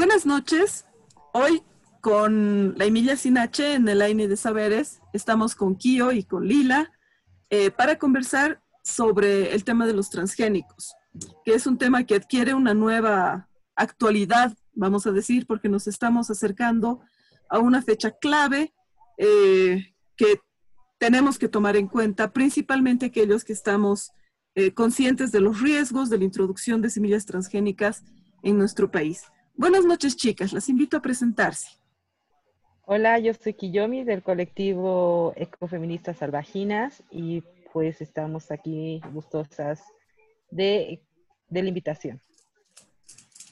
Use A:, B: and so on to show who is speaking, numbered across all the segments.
A: Buenas noches. Hoy con la Emilia Sinache en el AINE de Saberes, estamos con Kio y con Lila eh, para conversar sobre el tema de los transgénicos, que es un tema que adquiere una nueva actualidad, vamos a decir, porque nos estamos acercando a una fecha clave eh, que tenemos que tomar en cuenta, principalmente aquellos que estamos eh, conscientes de los riesgos de la introducción de semillas transgénicas en nuestro país. Buenas noches, chicas. Las invito a presentarse.
B: Hola, yo soy Kiyomi del colectivo Ecofeministas Salvajinas y pues estamos aquí gustosas de, de la invitación.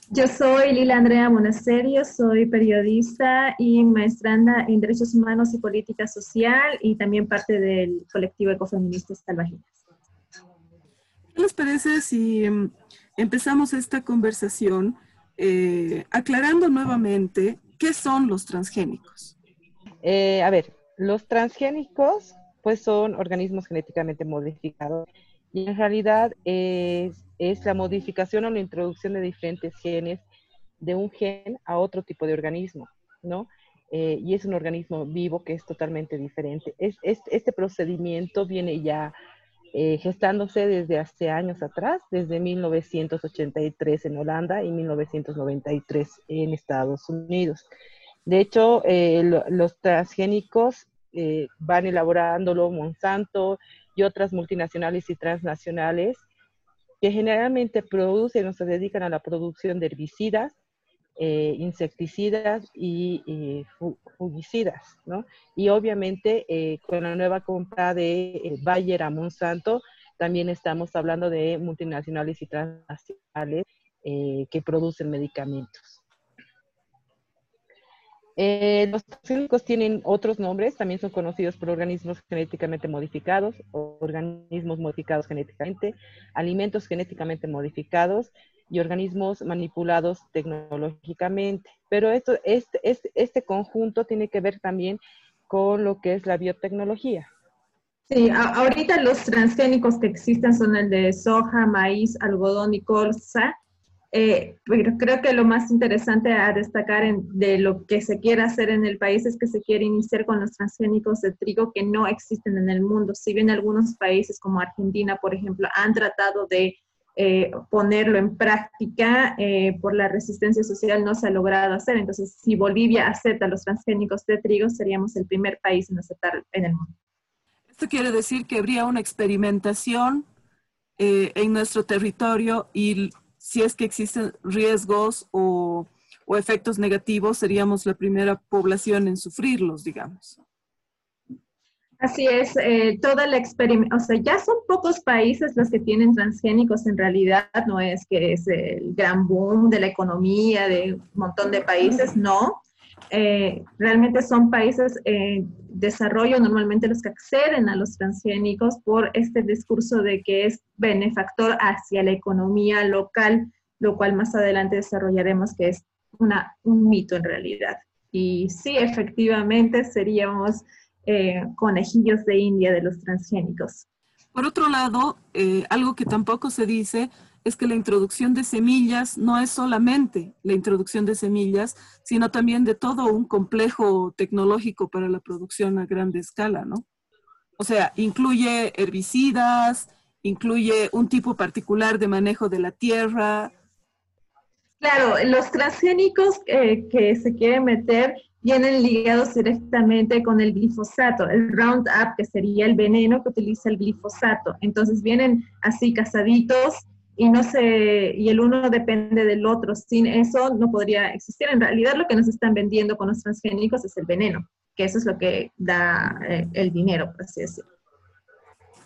C: Yo soy Lila Andrea Monasterio, soy periodista y maestranda en Derechos Humanos y Política Social y también parte del colectivo Ecofeministas Salvajinas.
A: ¿Qué les parece si mm, empezamos esta conversación eh, aclarando nuevamente qué son los transgénicos.
B: Eh, a ver, los transgénicos pues son organismos genéticamente modificados y en realidad es, la modificación o la introducción de diferentes genes de un gen a otro tipo de organismo, ¿no? Eh, y es un organismo vivo que es totalmente diferente. este procedimiento viene ya eh, gestándose desde hace años atrás, desde 1983 en Holanda y 1993 en Estados Unidos. De hecho, eh, los transgénicos eh, van elaborándolo Monsanto y otras multinacionales y transnacionales que generalmente producen o se dedican a la producción de herbicidas eh, insecticidas y fungicidas, ¿no? Y obviamente eh, con la nueva compra de eh, Bayer a Monsanto, también estamos hablando de multinacionales y transnacionales que producen medicamentos. los transgénicos tienen otros nombres, también son conocidos por organismos genéticamente modificados, organismos modificados genéticamente, alimentos genéticamente modificados y organismos manipulados tecnológicamente. Pero esto, este, este, este conjunto tiene que ver también con lo que es la biotecnología.
C: Sí, ahorita los transgénicos que existen son el de soja, maíz, algodón y colza. Eh, pero creo que lo más interesante a destacar de lo que se quiere hacer en el país es que se quiere iniciar con los transgénicos de trigo que no existen en el mundo. Si bien algunos países como Argentina, por ejemplo, han tratado de eh, ponerlo en práctica eh, por la resistencia social no se ha logrado hacer. Entonces, si Bolivia acepta los transgénicos de trigo, seríamos el primer país en aceptar en el mundo.
A: Esto quiere decir que habría una experimentación eh, en nuestro territorio y si es que existen riesgos o, o efectos negativos, seríamos la primera población en sufrirlos, digamos.
C: Así es, eh, toda la experimentación, o sea, ya son pocos países los que tienen transgénicos en realidad, no es que es el gran boom de la economía de un montón de países, no. Eh, realmente son países en desarrollo normalmente los que acceden a los transgénicos por este discurso de que es benefactor hacia la economía local, lo cual más adelante desarrollaremos que es una, un mito en realidad. Y sí, efectivamente seríamos eh, conejillos de India de los transgénicos.
A: Por otro lado, eh, algo que tampoco se dice es que la introducción de semillas no es solamente la introducción de semillas, sino también de todo un complejo tecnológico para la producción a grande escala, ¿no? O sea, incluye herbicidas, incluye un tipo particular de manejo de la tierra.
C: Claro, los transgénicos eh, que se quieren meter vienen ligados directamente con el glifosato, el Roundup, que sería el veneno que utiliza el glifosato. Entonces vienen así casaditos y no se, y el uno depende del otro. Sin eso no podría existir. En realidad lo que nos están vendiendo con los transgénicos es el veneno, que eso es lo que da eh, el dinero, por así decirlo.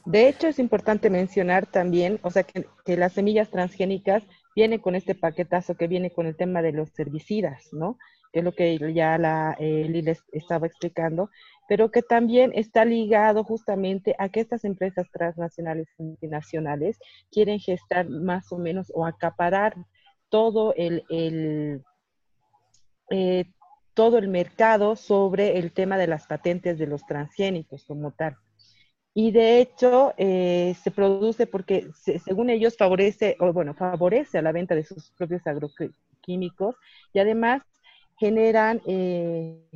B: De hecho, es importante mencionar también, o sea, que, que las semillas transgénicas vienen con este paquetazo que viene con el tema de los herbicidas, ¿no? Es lo que ya la eh, estaba explicando, pero que también está ligado justamente a que estas empresas transnacionales y multinacionales quieren gestar más o menos o acaparar todo el, eh, todo el mercado sobre el tema de las patentes de los transgénicos como tal. y de hecho eh, se produce porque según ellos favorece, o bueno, favorece a la venta de sus propios agroquímicos y además generan eh,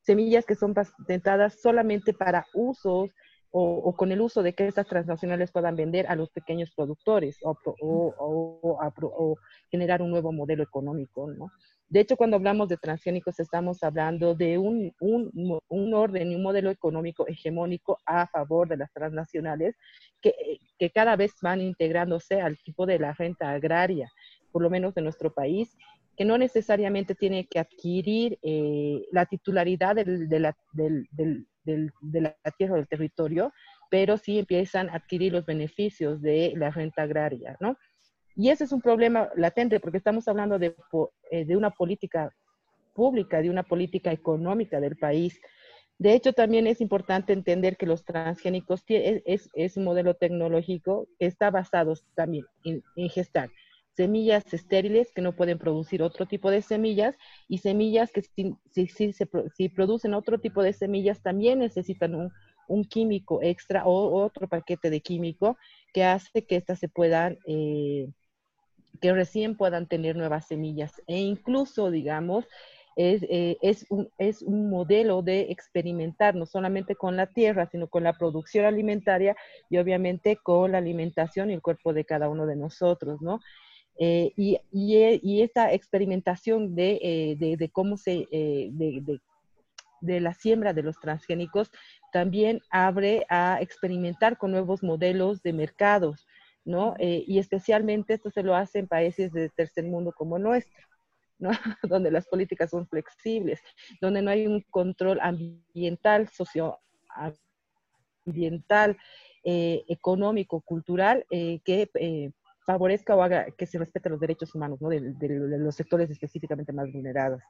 B: semillas que son patentadas solamente para usos o, con el uso de que estas transnacionales puedan vender a los pequeños productores o, o, generar un nuevo modelo económico, ¿no? De hecho, cuando hablamos de transgénicos, estamos hablando de un, un, un, orden y un modelo económico hegemónico a favor de las transnacionales que, que, cada vez van integrándose al tipo de la renta agraria, por lo menos de nuestro país, que no necesariamente tiene que adquirir eh, la titularidad del, de, la, tierra o del territorio, pero sí empiezan a adquirir los beneficios de la renta agraria, ¿no? Y ese es un problema latente porque estamos hablando de, eh, una política pública, de una política económica del país. De hecho, también es importante entender que los transgénicos es, un modelo tecnológico que está basado también en, gestar semillas estériles que no pueden producir otro tipo de semillas y semillas que si, producen otro tipo de semillas también necesitan un, químico extra o otro paquete de químico que hace que éstas se puedan eh, que recién puedan tener nuevas semillas e incluso, digamos, es, eh, es, un, es, un, modelo de experimentar no solamente con la tierra, sino con la producción alimentaria y obviamente con la alimentación y el cuerpo de cada uno de nosotros, ¿no? Eh, y, y, eh, y, esta experimentación de, de, de cómo se, de, de, la siembra de los transgénicos también abre a experimentar con nuevos modelos de mercados, ¿no? Eh, y especialmente esto se lo hace en países de tercer mundo como nuestro, ¿no? donde las políticas son flexibles, donde no hay un control ambiental, socioambiental, eh, económico, cultural, eh, que favorezca o haga que se respeten los derechos humanos ¿no? de, los sectores específicamente más vulnerados.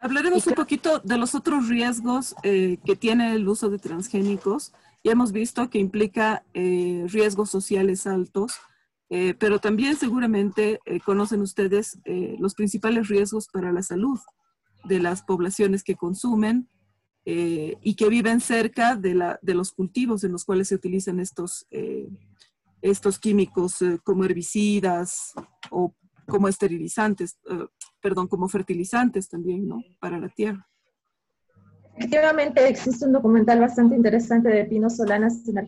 A: Hablaremos un poquito de los otros riesgos que tiene el uso de transgénicos y hemos visto que implica eh, riesgos sociales altos, eh, pero también seguramente eh, conocen ustedes los principales riesgos para la salud de las poblaciones que consumen y que viven cerca de, la, de, los cultivos en los cuales se utilizan estos, estos químicos como herbicidas o como esterilizantes, perdón, como fertilizantes también, ¿no? Para la tierra.
C: Efectivamente, existe un documental bastante interesante de Pino Solanas en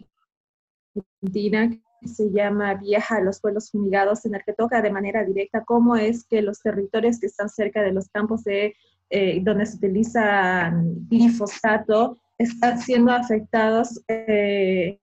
C: Argentina que se llama Vieja a los pueblos fumigados, en el que toca de manera directa cómo es que los territorios que están cerca de los campos de, eh, donde se utiliza glifosato están siendo afectados eh,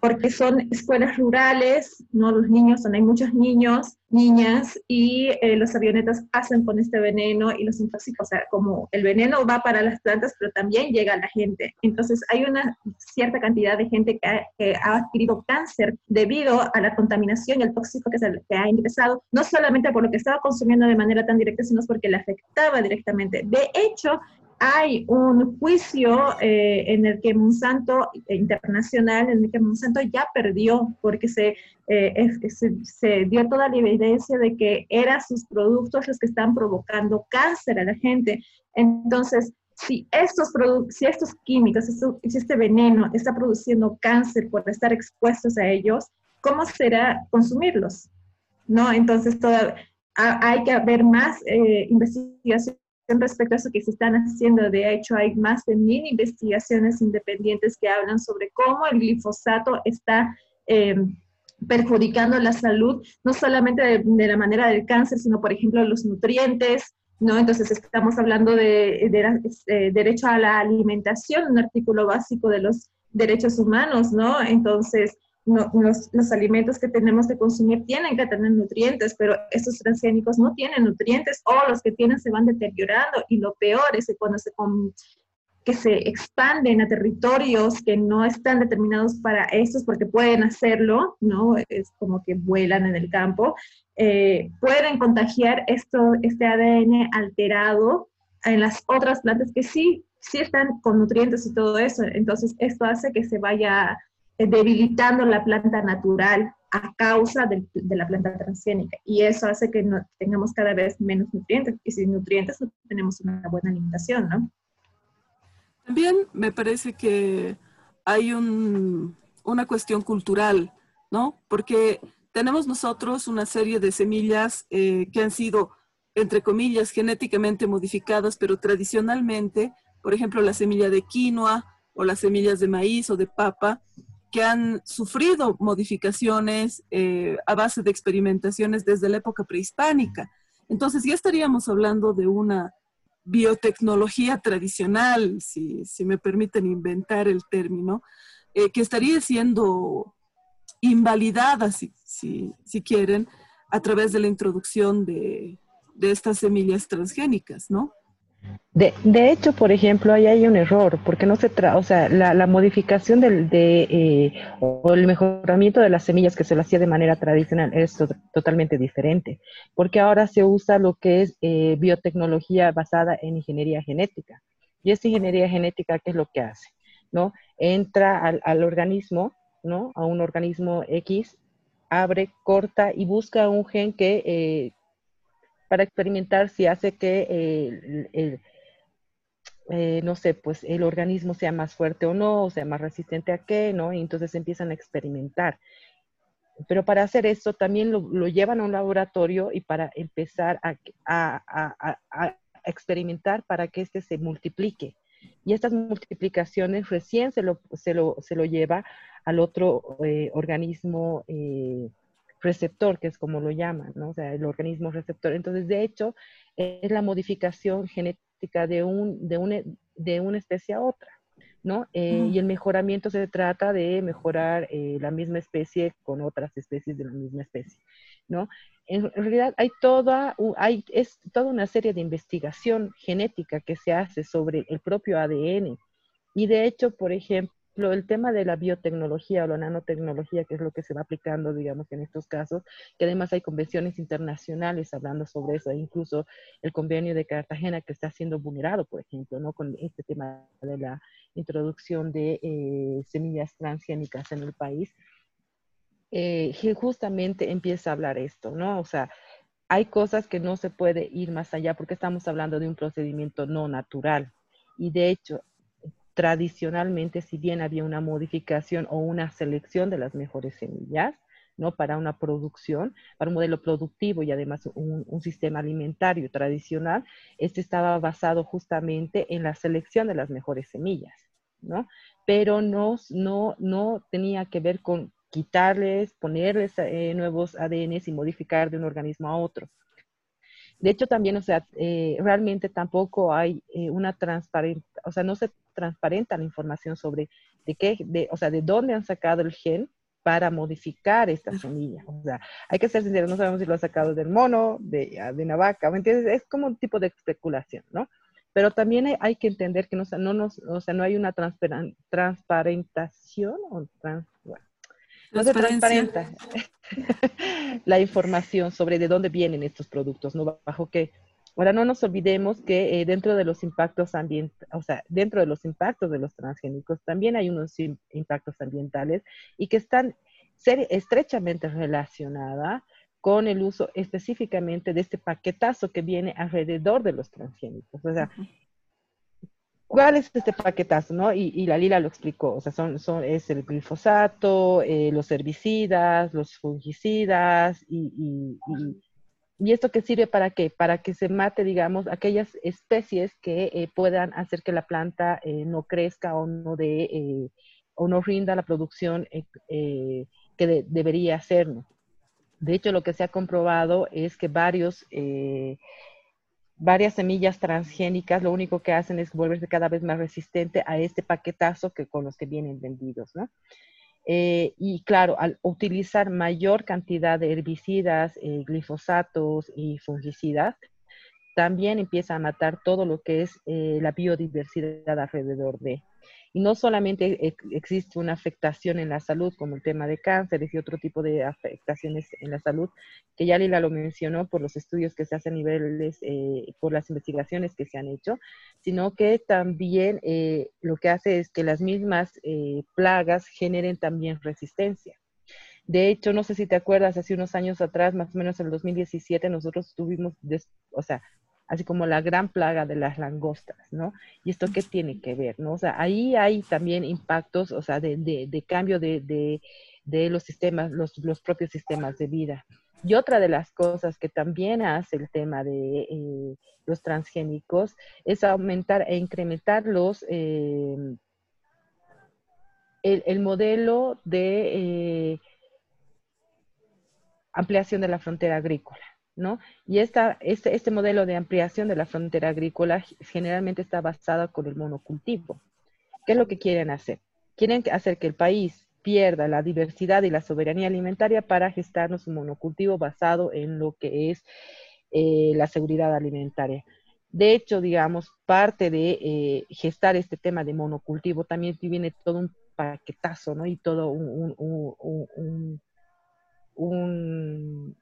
C: porque son escuelas rurales, ¿no? Los niños, son, hay muchos niños, niñas, y eh, los avionetas pasan con este veneno y los intoxican. O sea, como el veneno va para las plantas, pero también llega a la gente. Entonces, hay una cierta cantidad de gente que ha, adquirido cáncer debido a la contaminación y el tóxico que, se, que ha ingresado, no solamente por lo que estaba consumiendo de manera tan directa, sino porque le afectaba directamente. De hecho, hay un juicio eh, en el que Monsanto eh, internacional, en el que Monsanto ya perdió porque se, eh, dio toda la evidencia de que eran sus productos los que están provocando cáncer a la gente. Entonces, si estos, si estos químicos, si este veneno está produciendo cáncer por estar expuestos a ellos, ¿cómo será consumirlos? ¿No? Entonces, hay que haber más investigación respecto a eso que se están haciendo. De hecho, hay más de mil investigaciones independientes que hablan sobre cómo el glifosato está eh, perjudicando la salud, no solamente de, la manera del cáncer, sino, por ejemplo, los nutrientes, ¿no? Entonces, estamos hablando de, eh, derecho a la alimentación, un artículo básico de los derechos humanos, ¿no? Entonces, los, alimentos que tenemos que consumir tienen que tener nutrientes, pero estos transgénicos no tienen nutrientes o los que tienen se van deteriorando y lo peor es que cuando se, que se expanden a territorios que no están determinados para estos porque pueden hacerlo, ¿no? Es como que vuelan en el campo, eh, pueden contagiar esto, este ADN alterado en las otras plantas que sí, sí están con nutrientes y todo eso. Entonces, esto hace que se vaya debilitando la planta natural a causa de, la planta transgénica. Y eso hace que no, tengamos cada vez menos nutrientes. Y sin nutrientes no tenemos una buena alimentación, ¿no?
A: También me parece que hay una cuestión cultural, ¿no? Porque tenemos nosotros una serie de semillas eh, que han sido, entre comillas, genéticamente modificadas, pero tradicionalmente, por ejemplo, la semilla de quinoa o las semillas de maíz o de papa, que han sufrido modificaciones eh, a base de experimentaciones desde la época prehispánica. Entonces ya estaríamos hablando de una biotecnología tradicional, si, me permiten inventar el término, eh, que estaría siendo invalidada, si, si, quieren, a través de la introducción de, de estas semillas transgénicas, ¿no?
B: De, de, hecho, por ejemplo, ahí hay un error, porque no se trata, o sea, la, la modificación del, de, eh, o el mejoramiento de las semillas que se lo hacía de manera tradicional es totalmente diferente, porque ahora se usa lo que es eh, biotecnología basada en ingeniería genética. Y esta ingeniería genética, ¿qué es lo que hace? ¿No? Entra al, al organismo, ¿no? A un organismo X, abre, corta y busca un gen que eh, para experimentar si hace que el, eh, no sé, pues el organismo sea más fuerte o no, o sea más resistente a qué, ¿no? Y entonces empiezan a experimentar. Pero para hacer esto también lo, llevan a un laboratorio y para empezar a, experimentar para que éste se multiplique. Y estas multiplicaciones recién se lo, se lo, se lo lleva al otro eh, organismo eh, receptor, que es como lo llaman, ¿no? O sea, el organismo receptor. Entonces, de hecho, es la modificación genética de, un, de, una, de una especie a otra, ¿no? Eh, y el mejoramiento se trata de mejorar eh, la misma especie con otras especies de la misma especie, ¿no? En, realidad hay toda, hay, es toda una serie de investigación genética que se hace sobre el propio ADN. Y de hecho, por ejemplo, el tema de la biotecnología o la nanotecnología, que es lo que se va aplicando, digamos, en estos casos, que además hay convenciones internacionales hablando sobre eso, e incluso el convenio de Cartagena que está siendo vulnerado, por ejemplo, ¿no? Con este tema de la introducción de eh, semillas transgénicas en el país, eh, justamente empieza a hablar esto, ¿no? O sea, hay cosas que no se puede ir más allá porque estamos hablando de un procedimiento no natural. Y de hecho, tradicionalmente, si bien había una modificación o una selección de las mejores semillas, ¿no? Para una producción, para un modelo productivo y además un, sistema alimentario tradicional, este estaba basado justamente en la selección de las mejores semillas, ¿no? Pero no, no, no tenía que ver con quitarles, ponerles eh, nuevos ADNs y modificar de un organismo a otro. De hecho, también, o sea, eh, realmente tampoco hay eh, una transparencia, o sea, no se transparenta la información sobre de qué, de, o sea, de dónde han sacado el gen para modificar esta semilla. O sea, hay que ser sinceros, no sabemos si lo ha sacado del mono, de, ah, de una vaca, ¿me entiendes? Es como un tipo de especulación, ¿no? Pero también hay, que entender que no, no, nos, o sea, no hay una transparentación o trans, no se transparenta la información sobre de dónde vienen estos productos, ¿no? Bajo qué. Ahora no nos olvidemos que eh, dentro de los impactos ambientales, o sea, dentro de los impactos de los transgénicos también hay unos impactos ambientales y que están estrechamente relacionadas con el uso específicamente de este paquetazo que viene alrededor de los transgénicos. O sea, ¿Cuál es este paquetazo? ¿no? Y, la Lila lo explicó, o sea, son, son, es el glifosato, eh, los herbicidas, los fungicidas y, y, esto que sirve para qué? Para que se mate, digamos, aquellas especies que eh, puedan hacer que la planta eh, no crezca o no, de, o no rinda la producción que debería hacer. De hecho, lo que se ha comprobado es que varios varias semillas transgénicas lo único que hacen es volverse cada vez más resistente a este paquetazo que con los que vienen vendidos, ¿no? Eh, y claro, al utilizar mayor cantidad de herbicidas, eh, glifosatos y fungicidas, también empieza a matar todo lo que es eh, la biodiversidad alrededor de. Y no solamente existe una afectación en la salud, como el tema de cánceres y otro tipo de afectaciones en la salud, que ya Lila lo mencionó por los estudios que se hacen a niveles, eh, por las investigaciones que se han hecho, sino que también eh, lo que hace es que las mismas eh, plagas generen también resistencia. De hecho, no sé si te acuerdas, hace unos años atrás, más o menos en el 2017, nosotros tuvimos, o sea, así como la gran plaga de las langostas, ¿no? ¿Y esto qué tiene que ver, no? O sea, ahí hay también impactos, o sea, de, de, cambio de, de, los sistemas, los, los, propios sistemas de vida. Y otra de las cosas que también hace el tema de eh, los transgénicos es aumentar e incrementar los... Eh, el, modelo de eh, ampliación de la frontera agrícola. ¿No? Y esta, este, este modelo de ampliación de la frontera agrícola generalmente está basado con el monocultivo. ¿Qué es lo que quieren hacer? Quieren hacer que el país pierda la diversidad y la soberanía alimentaria para gestarnos un monocultivo basado en lo que es eh, la seguridad alimentaria. De hecho, digamos, parte de eh, gestar este tema de monocultivo también viene todo un paquetazo, ¿no? Y todo un, un,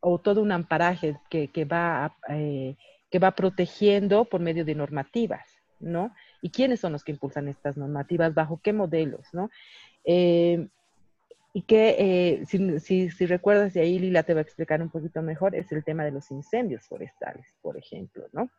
B: o, todo un amparaje que, que va, eh, que va protegiendo por medio de normativas, ¿no? ¿Y quiénes son los que impulsan estas normativas? ¿Bajo qué modelos, no? Eh, y que, eh, si, si, si, recuerdas, y ahí Lila te va a explicar un poquito mejor, es el tema de los incendios forestales, por ejemplo, ¿no?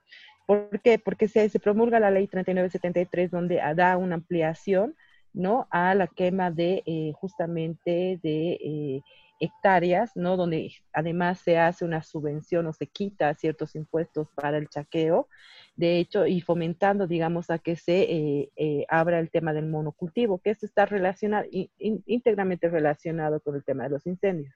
B: ¿Por qué? Porque se, se promulga la ley 3973 donde da una ampliación, ¿no? A la quema de, justamente, de hectáreas, ¿no? Donde además se hace una subvención o se quita ciertos impuestos para el chaqueo, de hecho, y fomentando, digamos, a que se eh, eh, abra el tema del monocultivo, que esto está relacionado, íntegramente relacionado con el tema de los incendios.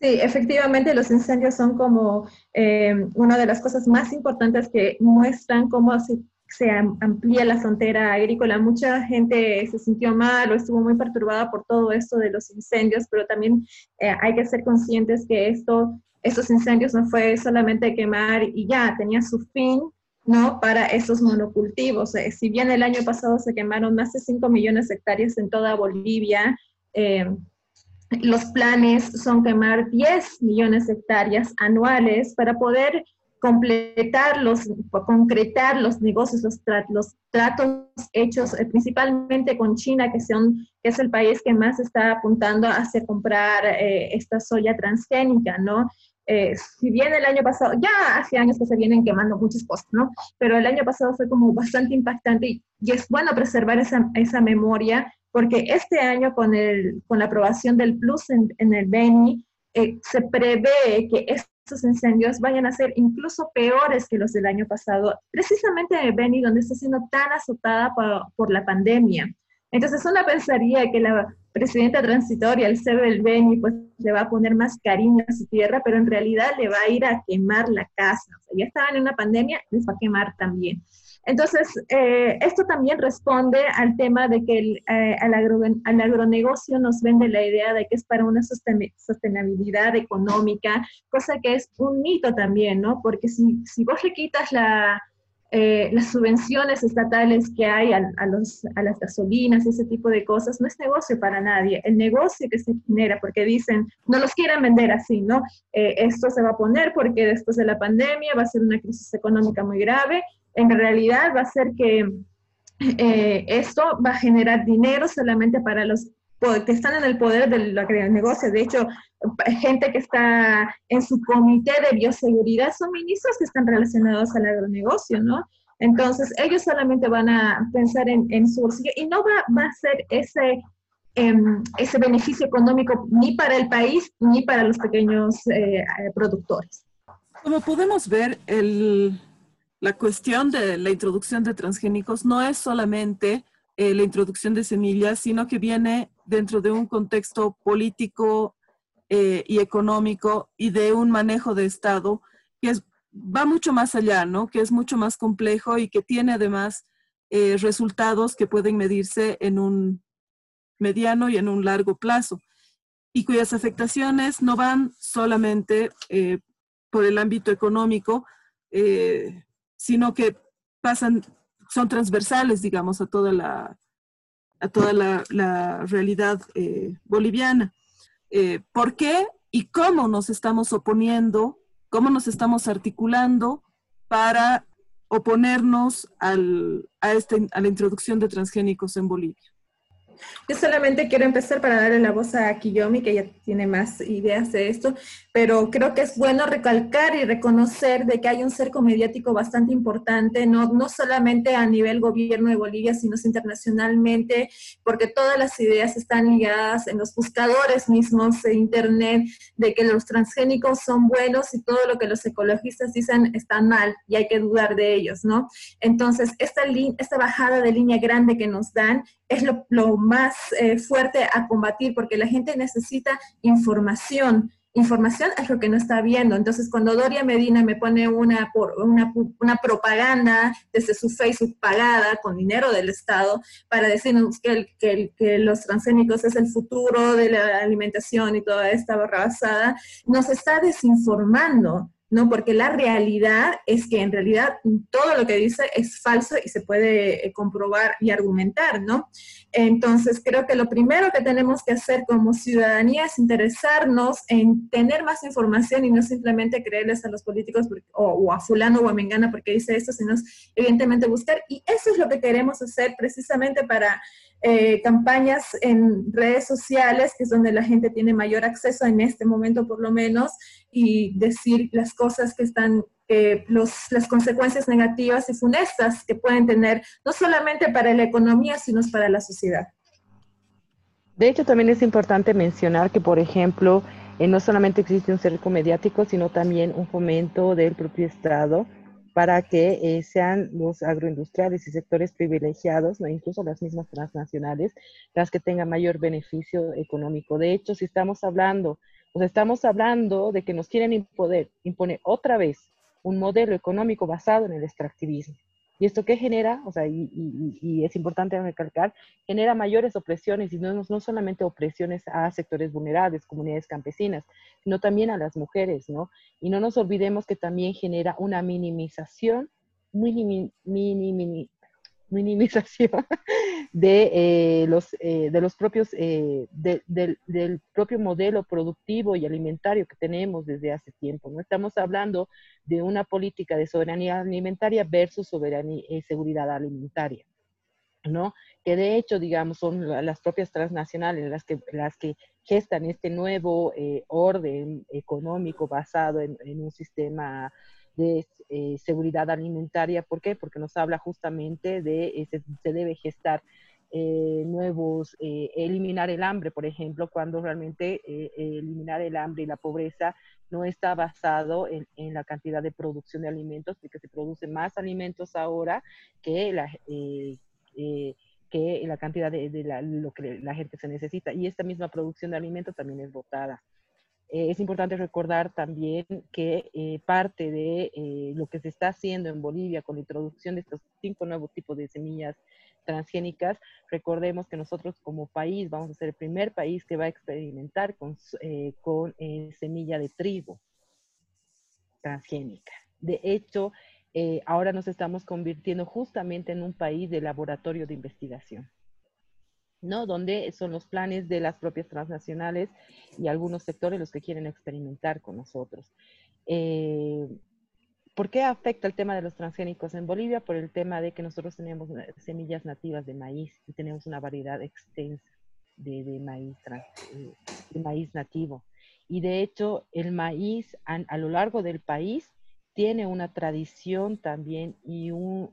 C: Sí, efectivamente los incendios son como eh, una de las cosas más importantes que muestran cómo se se amplía la frontera agrícola. Mucha gente se sintió mal o estuvo muy perturbada por todo esto de los incendios, pero también eh, hay que ser conscientes que esto, estos incendios no fue solamente quemar y ya, tenía su fin, ¿no? Para esos monocultivos. Eh, si bien el año pasado se quemaron más de 5 millones de hectáreas en toda Bolivia, eh, los planes son quemar 10 millones de hectáreas anuales para poder completar los, concretar los negocios, los, los tratos hechos eh, principalmente con China, que, son, que es el país que más está apuntando a hacer comprar eh, esta soya transgénica, ¿no? Eh, si bien el año pasado, ya hace años que se vienen quemando muchas cosas, ¿no? Pero el año pasado fue como bastante impactante y, es bueno preservar esa, esa, memoria porque este año con, el, con la aprobación del Plus en el BENI, se prevé que estos incendios vayan a ser incluso peores que los del año pasado, precisamente en Beni, donde está siendo tan azotada por, la pandemia. Entonces uno pensaría que la presidenta transitoria, el CEO del Beni, pues le va a poner más cariño a su tierra, pero en realidad le va a ir a quemar la casa. O sea, ya estaban en una pandemia, les va a quemar también. Entonces, eh, esto también responde al tema de que el, eh, al, agronegocio nos vende la idea de que es para una sostenibilidad económica, cosa que es un mito también, ¿no? Porque si, vos le quitas la, eh, las subvenciones estatales que hay a, los, a las gasolinas, ese tipo de cosas, no es negocio para nadie. El negocio que se genera, porque dicen, no los quieren vender así, ¿no? esto se va a poner porque después de la pandemia va a ser una crisis económica muy grave en realidad va a ser que eh, esto va a generar dinero solamente para los que están en el poder del negocio. De hecho, gente que está en su comité de bioseguridad son ministros que están relacionados al agronegocio, ¿no? Entonces, ellos solamente van a pensar en, su bolsillo y no va, va a ser ese, em, ese beneficio económico ni para el país ni para los pequeños eh, productores.
A: Como podemos ver, el, la cuestión de la introducción de transgénicos no es solamente eh, la introducción de semillas, sino que viene dentro de un contexto político eh, y económico y de un manejo de Estado que va mucho más allá, ¿no? Que es mucho más complejo y que tiene además eh, resultados que pueden medirse en un mediano y en un largo plazo y cuyas afectaciones no van solamente por el ámbito económico, sino que pasan, son transversales, digamos, a toda la, a toda la, realidad eh, boliviana. Eh, ¿Por qué y cómo nos estamos oponiendo, cómo nos estamos articulando para oponernos al, a, este, a la introducción de transgénicos en Bolivia?
C: Yo solamente quiero empezar para darle la voz a Kiyomi, que ya tiene más ideas de esto, pero creo que es bueno recalcar y reconocer de que hay un cerco mediático bastante importante, no, no solamente a nivel gobierno de Bolivia, sino internacionalmente, porque todas las ideas están ligadas en los buscadores mismos de Internet, de que los transgénicos son buenos y todo lo que los ecologistas dicen está mal y hay que dudar de ellos, ¿no? Entonces, esta, esta bajada de línea grande que nos dan es lo, más eh, fuerte a combatir porque la gente necesita información. Información es lo que no está viendo. Entonces, cuando Doria Medina me pone una, una, una propaganda desde su Facebook pagada con dinero del Estado para decirnos que, que, que los transgénicos es el futuro de la alimentación y toda esta barrabasada, nos está desinformando. ¿No? Porque la realidad es que en realidad todo lo que dice es falso y se puede eh, comprobar y argumentar, ¿no? Entonces, creo que lo primero que tenemos que hacer como ciudadanía es interesarnos en tener más información y no simplemente creerles a los políticos o, a fulano o a mengana porque dice esto, sino evidentemente buscar. Y eso es lo que queremos hacer precisamente para eh, campañas en redes sociales, que es donde la gente tiene mayor acceso en este momento por lo menos, y decir las cosas que están, los, las consecuencias negativas y funestas que pueden tener, no solamente para la economía, sino para la sociedad.
B: De hecho, también es importante mencionar que, por ejemplo, eh, no solamente existe un cerco mediático, sino también un fomento del propio Estado para que eh, sean los agroindustriales y sectores privilegiados, ¿no? incluso las mismas transnacionales, las que tengan mayor beneficio económico. De hecho, si estamos hablando, pues estamos hablando de que nos quieren imponer, imponer otra vez un modelo económico basado en el extractivismo. ¿Y esto qué genera? O sea, y, es importante recalcar, genera mayores opresiones, y no, no solamente opresiones a sectores vulnerables, comunidades campesinas, sino también a las mujeres, ¿no? Y no nos olvidemos que también genera una minimización, minimi, minimización de, eh, los, eh, de los propios, eh, del propio modelo productivo y alimentario que tenemos desde hace tiempo. No estamos hablando de una política de soberanía alimentaria versus soberanía, seguridad alimentaria. ¿no? Que de hecho, digamos, son las propias transnacionales las que, las que gestan este nuevo orden económico basado en un sistema de eh, seguridad alimentaria. ¿Por qué? Porque nos habla justamente de eh, se, debe gestar eh, nuevos, eliminar el hambre, por ejemplo, cuando realmente eliminar el hambre y la pobreza no está basado en, la cantidad de producción de alimentos, porque se producen más alimentos ahora que la, que la cantidad de, de lo que la gente se necesita. Y esta misma producción de alimentos también es votada. Eh, es importante recordar también que eh, parte de eh, lo que se está haciendo en Bolivia con la introducción de estos cinco nuevos tipos de semillas transgénicas, recordemos que nosotros como país vamos a ser el primer país que va a experimentar con, con semilla de trigo transgénica. De hecho, ahora nos estamos convirtiendo justamente en un país de laboratorio de investigación. ¿No? Donde son los planes de las propias transnacionales y algunos sectores los que quieren experimentar con nosotros. Eh, ¿Por qué afecta el tema de los transgénicos en Bolivia? Por el tema de que nosotros tenemos semillas nativas de maíz y tenemos una variedad extensa de, maíz, eh, de maíz nativo. Y de hecho, el maíz a, lo largo del país tiene una tradición también y un,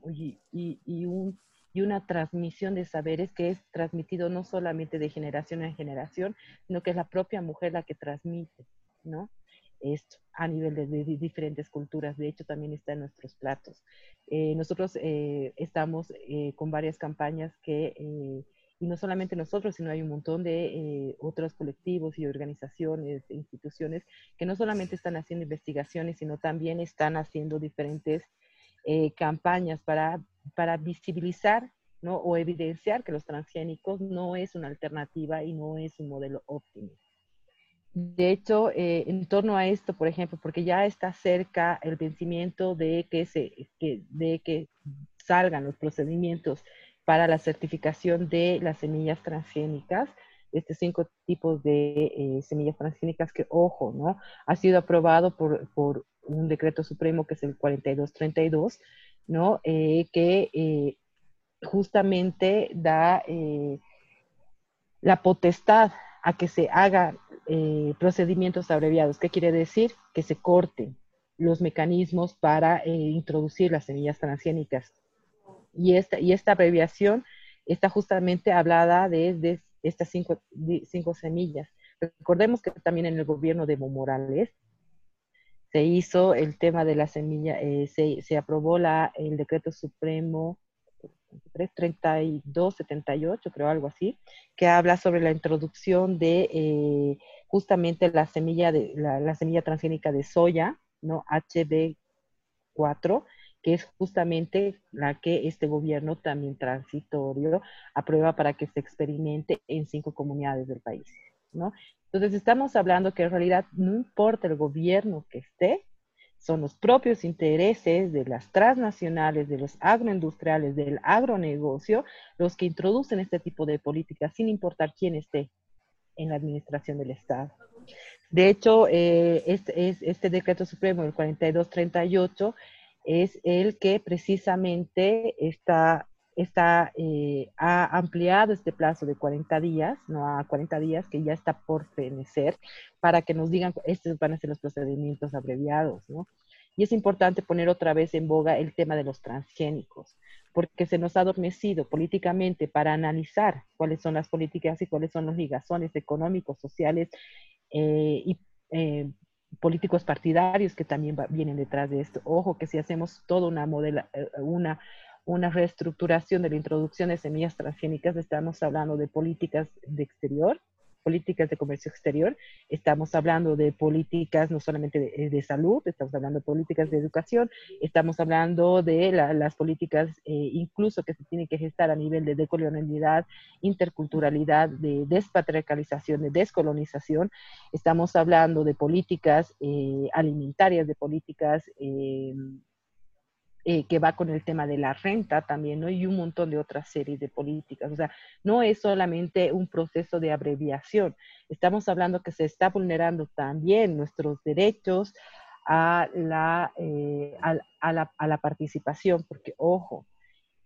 B: y un y una transmisión de saberes que es transmitido no solamente de generación en generación, sino que es la propia mujer la que transmite, ¿no? Esto a nivel de, diferentes culturas, de hecho también está en nuestros platos. Eh, nosotros eh, estamos eh, con varias campañas que, y no solamente nosotros, sino hay un montón de otros colectivos y organizaciones, e instituciones que no solamente están haciendo investigaciones, sino también están haciendo diferentes campañas para para visibilizar ¿no? o evidenciar que los transgénicos no es una alternativa y no es un modelo óptimo. De hecho, eh, en torno a esto, por ejemplo, porque ya está cerca el vencimiento de que, se, de que salgan los procedimientos para la certificación de las semillas transgénicas, estos cinco tipos de eh, semillas transgénicas que, ojo, ¿no? Ha sido aprobado por, por un decreto supremo que es el 4232, ¿no? Eh, que eh, justamente da, eh, la potestad a que se hagan procedimientos abreviados. ¿Qué quiere decir? Que se corten los mecanismos para introducir las semillas transgénicas. Y esta, y esta abreviación está justamente hablada de, estas cinco, cinco, semillas. Recordemos que también en el gobierno de Evo Morales se hizo el tema de la semilla, eh, se, aprobó la, el decreto supremo 3278, creo algo así, que habla sobre la introducción de eh, justamente la semilla, de, la, semilla transgénica de soya, ¿no? HB4, que es justamente la que este gobierno también transitorio aprueba para que se experimente en cinco comunidades del país, Entonces estamos hablando que en realidad no importa el gobierno que esté, son los propios intereses de las transnacionales, de los agroindustriales, del agronegocio, los que introducen este tipo de políticas sin importar quién esté en la administración del Estado. De hecho, eh, este, este, decreto supremo, el 4238, es el que precisamente está, está, eh, ha ampliado este plazo de 40 días, no a 40 días, que ya está por fenecer, para que nos digan, estos van a ser los procedimientos abreviados, ¿no? Y es importante poner otra vez en boga el tema de los transgénicos, porque se nos ha adormecido políticamente para analizar cuáles son las políticas y cuáles son los ligazones económicos, sociales eh, y eh, políticos partidarios que también vienen detrás de esto. Ojo que si hacemos toda una modela, una, una reestructuración de la introducción de semillas transgénicas, estamos hablando de políticas de exterior, políticas de comercio exterior, estamos hablando de políticas no solamente de, eh, salud, estamos hablando de políticas de educación, estamos hablando de las políticas eh, incluso que se tienen que gestar a nivel de decolonialidad, interculturalidad, de despatriarcalización, de descolonización, estamos hablando de políticas eh, alimentarias, de políticas eh, que va con el tema de la renta también, ¿no? Y un montón de otras series de políticas. O sea, no es solamente un proceso de abreviación. Estamos hablando que se está vulnerando también nuestros derechos a la, eh, a, la, a la participación, porque, ojo,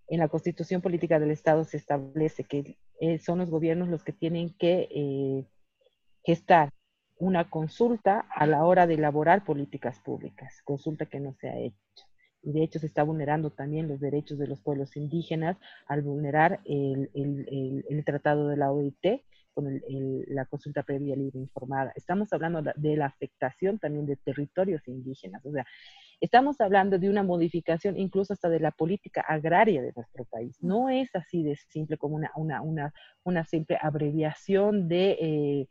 B: en la constitución política del Estado se establece que eh, son los gobiernos los que tienen que gestar una consulta a la hora de elaborar políticas públicas, consulta que no se ha hecho de hecho se está vulnerando también los derechos de los pueblos indígenas al vulnerar el, el, el, tratado de la OIT con la consulta previa libre informada. Estamos hablando de la afectación también de territorios indígenas, o sea, estamos hablando de una modificación incluso hasta de la política agraria de nuestro país. No es así de simple como una, una, una, una simple abreviación de... Eh,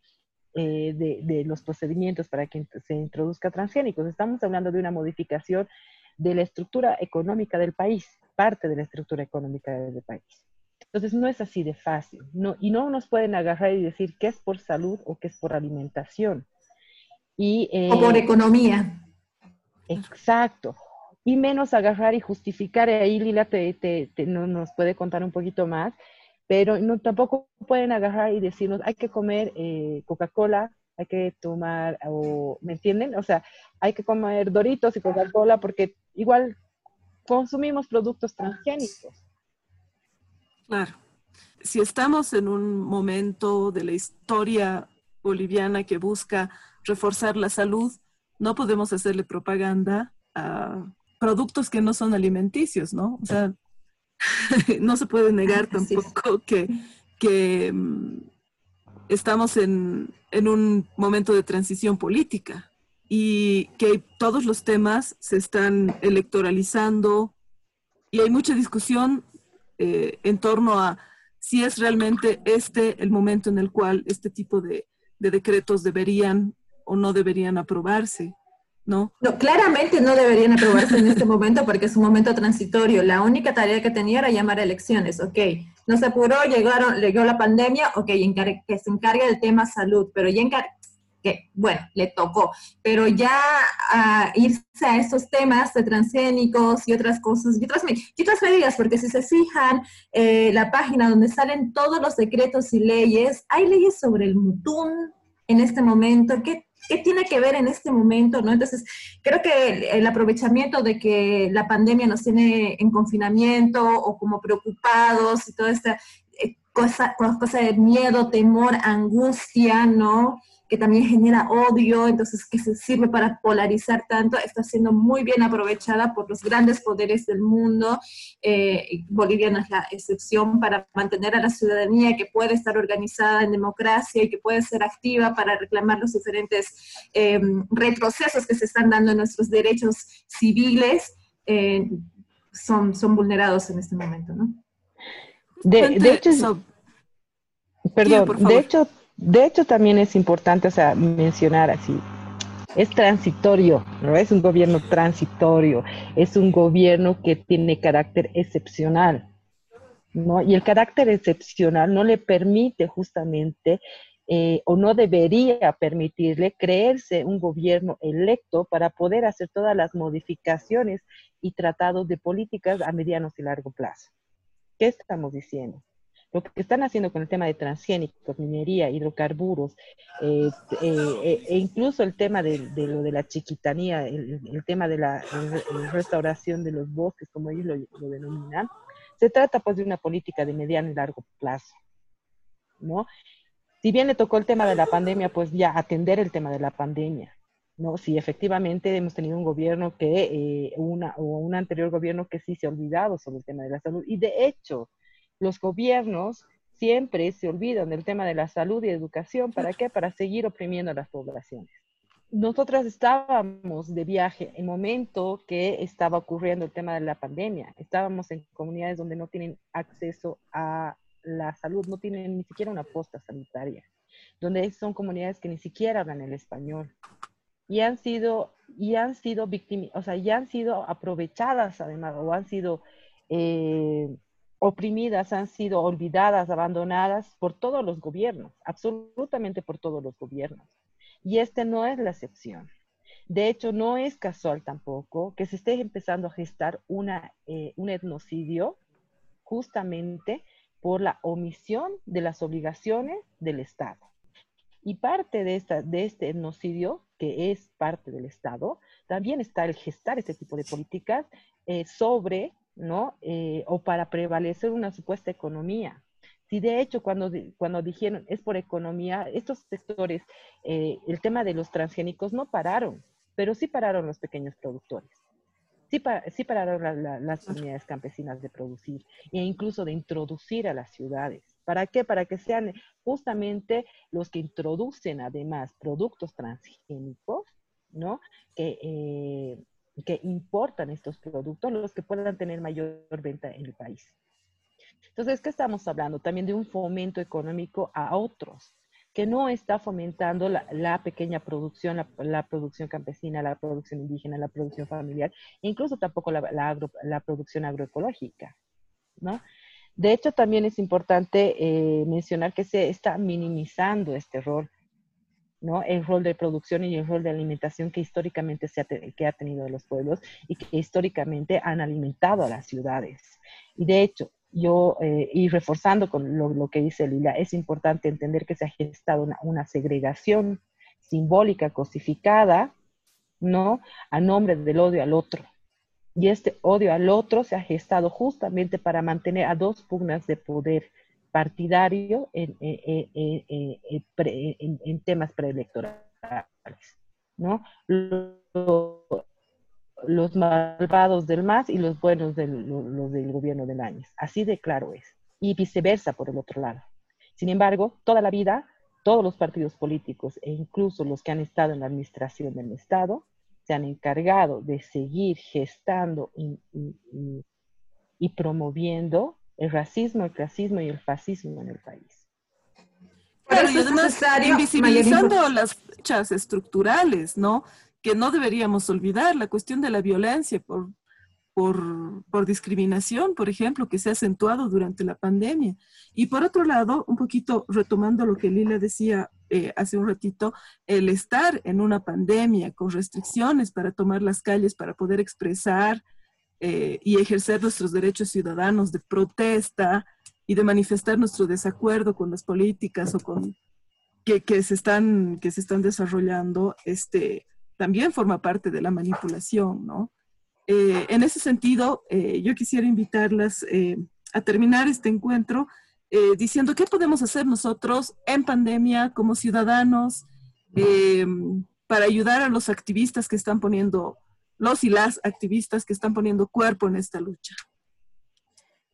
B: eh, de, de, los procedimientos para que se introduzca transgénicos. Estamos hablando de una modificación de la estructura económica del país, parte de la estructura económica del país. Entonces no es así de fácil, no, y no nos pueden agarrar y decir que es por salud o que es por alimentación. Y,
C: o por eh, economía.
B: Exacto. Y menos agarrar y justificar, ahí Lila te, te, no, nos puede contar un poquito más, pero no, tampoco pueden agarrar y decirnos, hay que comer eh, Coca-Cola hay que tomar, o, ¿me entienden? O sea, hay que comer Doritos y Coca-Cola porque igual consumimos productos transgénicos.
A: Claro. Si estamos en un momento de la historia boliviana que busca reforzar la salud, no podemos hacerle propaganda a productos que no son alimenticios, ¿no? O sea, no se puede negar tampoco que, que mm, estamos en, un momento de transición política y que todos los temas se están electoralizando y hay mucha discusión eh, en torno a si es realmente este el momento en el cual este tipo de decretos deberían o no deberían aprobarse. ¿no?
C: claramente no deberían aprobarse en este momento porque es un momento transitorio. La única tarea que tenía era llamar a elecciones, ok. No se apuró, llegaron, llegó la pandemia, ok, que se encargue del tema salud, pero ya que, bueno, le tocó, pero ya a irse a estos temas de transgénicos y otras cosas, y otras, y otras medidas, porque si se fijan, eh, la página donde salen todos los decretos y leyes, hay leyes sobre el mutún en este momento, que ¿Qué tiene que ver en este momento? ¿no? Entonces, creo que el, aprovechamiento de que la pandemia nos tiene en confinamiento o como preocupados y todo esto, eh, cosa, cosa de miedo, temor, angustia, ¿no? Que también genera odio, entonces que se sirve para polarizar tanto, está siendo muy bien aprovechada por los grandes poderes del mundo. Eh, Bolivia no es la excepción para mantener a la ciudadanía que puede estar organizada en democracia y que puede ser activa para reclamar los diferentes em, retrocesos que se están dando en nuestros derechos civiles, eh, son, son vulnerados en este momento, ¿no?
B: De, hecho, perdón, de hecho, de hecho, también es importante mencionar así, es transitorio, no es un gobierno transitorio, es un gobierno que tiene carácter excepcional, ¿no? Y el carácter excepcional no le permite justamente eh, o no debería permitirle creerse un gobierno electo para poder hacer todas las modificaciones y tratados de políticas a mediano y largo plazo. ¿Qué estamos diciendo? Lo que están haciendo con el tema de transgénicos, minería, hidrocarburos, eh, eh, e incluso el tema de, lo de la chiquitanía, el, tema de la restauración de los bosques, como ellos lo, denominan, se trata pues de una política de mediano y largo plazo, ¿no? Si bien le tocó el tema de la pandemia, pues ya atender el tema de la pandemia, ¿no? Si efectivamente hemos tenido un gobierno que, eh, una, o un anterior gobierno que sí se ha olvidado sobre el tema de la salud, y de hecho, los gobiernos siempre se olvidan del tema de la salud y educación. ¿Para qué? Para seguir oprimiendo a las poblaciones. Nosotras estábamos de viaje en momento que estaba ocurriendo el tema de la pandemia. Estábamos en comunidades donde no tienen acceso a la salud, no tienen ni siquiera una posta sanitaria, donde son comunidades que ni siquiera hablan el español y han sido y han sido víctimas, o sea, ya han sido aprovechadas además o han sido eh, oprimidas, han sido olvidadas, abandonadas por todos los gobiernos, absolutamente por todos los gobiernos. Y este no es la excepción. De hecho, no es casual tampoco que se esté empezando a gestar una, eh, un etnocidio justamente por la omisión de las obligaciones del Estado. Y parte de, esta, de este etnocidio, que es parte del Estado, también está el gestar este tipo de políticas eh, sobre ¿no? Eh, o para prevalecer una supuesta economía. Si de hecho cuando, cuando dijeron es por economía, estos sectores, eh, el tema de los transgénicos no pararon, pero sí pararon los pequeños productores. Sí, sí pararon las comunidades campesinas de producir e incluso de introducir a las ciudades. ¿Para qué? Para que sean justamente los que introducen además productos transgénicos, ¿no? Que, eh, que importan estos productos, los que puedan tener mayor venta en el país. Entonces, ¿qué estamos hablando? También de un fomento económico a otros, que no está fomentando la, pequeña producción, la, producción campesina, la producción indígena, la producción familiar, e incluso tampoco la, la producción agroecológica, ¿no? De hecho, también es importante eh, mencionar que se está minimizando este rol ¿no? El rol de producción y el rol de alimentación que históricamente se ha, que ha tenido los pueblos y que históricamente han alimentado a las ciudades. Y de hecho, yo, eh, y reforzando con lo, que dice Lila, es importante entender que se ha gestado una, segregación simbólica cosificada, ¿no? A nombre del odio al otro. Y este odio al otro se ha gestado justamente para mantener a dos pugnas de poder partidario en, en, temas preelectorales, ¿no? Los, malvados del MAS y los buenos del, los del gobierno del AñES. Así de claro es. Y viceversa por el otro lado. Sin embargo, toda la vida, todos los partidos políticos e incluso los que han estado en la administración del Estado se han encargado de seguir gestando y promoviendo el racismo, el clasismo y el fascismo en el país.
A: Pero y además invisibilizando las fechas estructurales, ¿no? Que no deberíamos olvidar, la cuestión de la violencia por, por, discriminación, por ejemplo, que se ha acentuado durante la pandemia. Y por otro lado, un poquito retomando lo que Lila decía eh, hace un ratito, el estar en una pandemia con restricciones para tomar las calles, para poder expresar eh, y ejercer nuestros derechos ciudadanos de protesta y de manifestar nuestro desacuerdo con las políticas o con que, que, se, están, que se están desarrollando, este, también forma parte de la manipulación, ¿no? Eh, en ese sentido, eh, yo quisiera invitarlas a terminar este encuentro eh, diciendo qué podemos hacer nosotros en pandemia como ciudadanos eh, para ayudar a los activistas que están poniendo, los y las activistas que están poniendo cuerpo en esta lucha.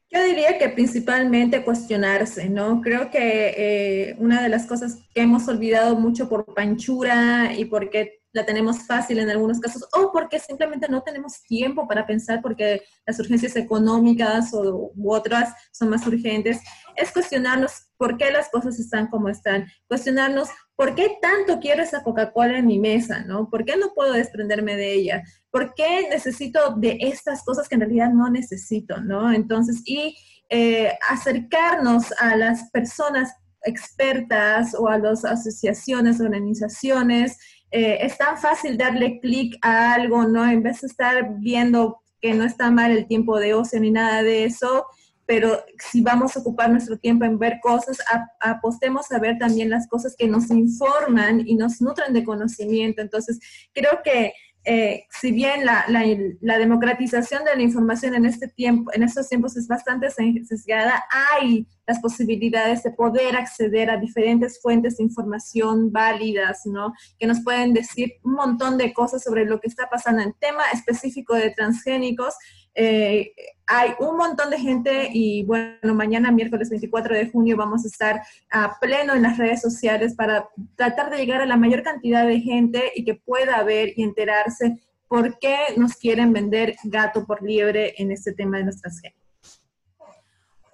C: Yo diría que principalmente cuestionarse, ¿no? Creo que eh, una de las cosas que hemos olvidado mucho por panchura y porque la tenemos fácil en algunos casos, o porque simplemente no tenemos tiempo para pensar porque las urgencias económicas o, u otras son más urgentes, es cuestionarnos por qué las cosas están como están, cuestionarnos por qué tanto quiero esa Coca-Cola en mi mesa, ¿no? ¿Por qué no puedo desprenderme de ella? ¿Por qué necesito de estas cosas que en realidad no necesito, ¿no? Entonces, y eh, acercarnos a las personas expertas o a las asociaciones, organizaciones, eh, es tan fácil darle clic a algo, ¿no? En vez de estar viendo que no está mal el tiempo de ocio ni nada de eso, pero si vamos a ocupar nuestro tiempo en ver cosas, apostemos a ver también las cosas que nos informan y nos nutren de conocimiento. Entonces, creo que eh, si bien la, la, democratización de la información en este tiempo, en estos tiempos es bastante sesgada, hay las posibilidades de poder acceder a diferentes fuentes de información válidas, ¿no? Que nos pueden decir un montón de cosas sobre lo que está pasando en tema específico de transgénicos. Eh, hay un montón de gente y bueno, mañana miércoles 24 de junio vamos a estar a pleno en las redes sociales para tratar de llegar a la mayor cantidad de gente y que pueda ver y enterarse por qué nos quieren vender gato por liebre en este tema de nuestras gentes.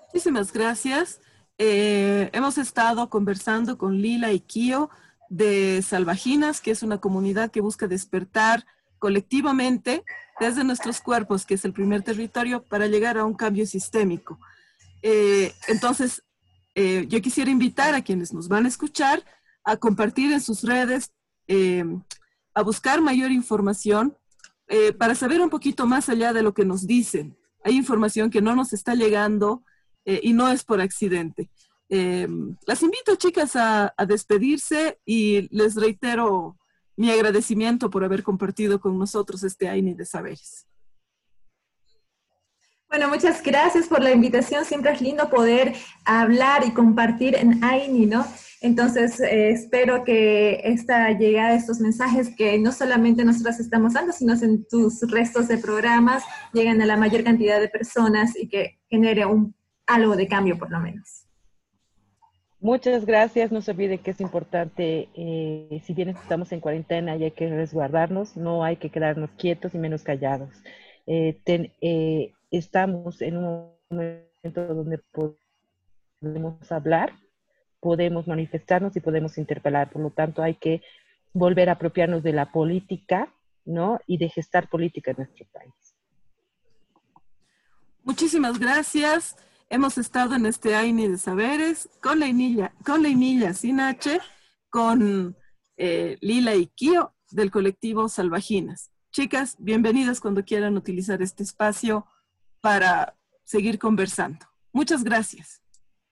A: Muchísimas gracias. Eh, hemos estado conversando con Lila y Kio de Salvajinas, que es una comunidad que busca despertar colectivamente desde nuestros cuerpos, que es el primer territorio, para llegar a un cambio sistémico. Eh, entonces, eh, yo quisiera invitar a quienes nos van a escuchar a compartir en sus redes, eh, a buscar mayor información para saber un poquito más allá de lo que nos dicen. Hay información que no nos está llegando y no es por accidente. las invito, chicas, a, a despedirse y les reitero mi agradecimiento por haber compartido con nosotros este AINI de saberes.
C: Bueno, muchas gracias por la invitación. Siempre es lindo poder hablar y compartir en AINI, ¿no? Entonces, eh, espero que esta llegada estos mensajes que no solamente nosotras estamos dando, sino en tus restos de programas, lleguen a la mayor cantidad de personas y que genere un, algo de cambio por lo menos.
B: Muchas gracias. No se olvide que es importante, eh, si bien estamos en cuarentena y hay que resguardarnos, no hay que quedarnos quietos y menos callados. Eh, eh, estamos en un momento donde podemos hablar, podemos manifestarnos y podemos interpelar. Por lo tanto, hay que volver a apropiarnos de la política, ¿no? Y de gestar política en nuestro país.
A: Muchísimas gracias. Hemos estado en este AINI de Saberes con la Inilla, con la sin H, con eh, Lila y Kio del colectivo Salvajinas. Chicas, bienvenidas cuando quieran utilizar este espacio para seguir conversando. Muchas gracias.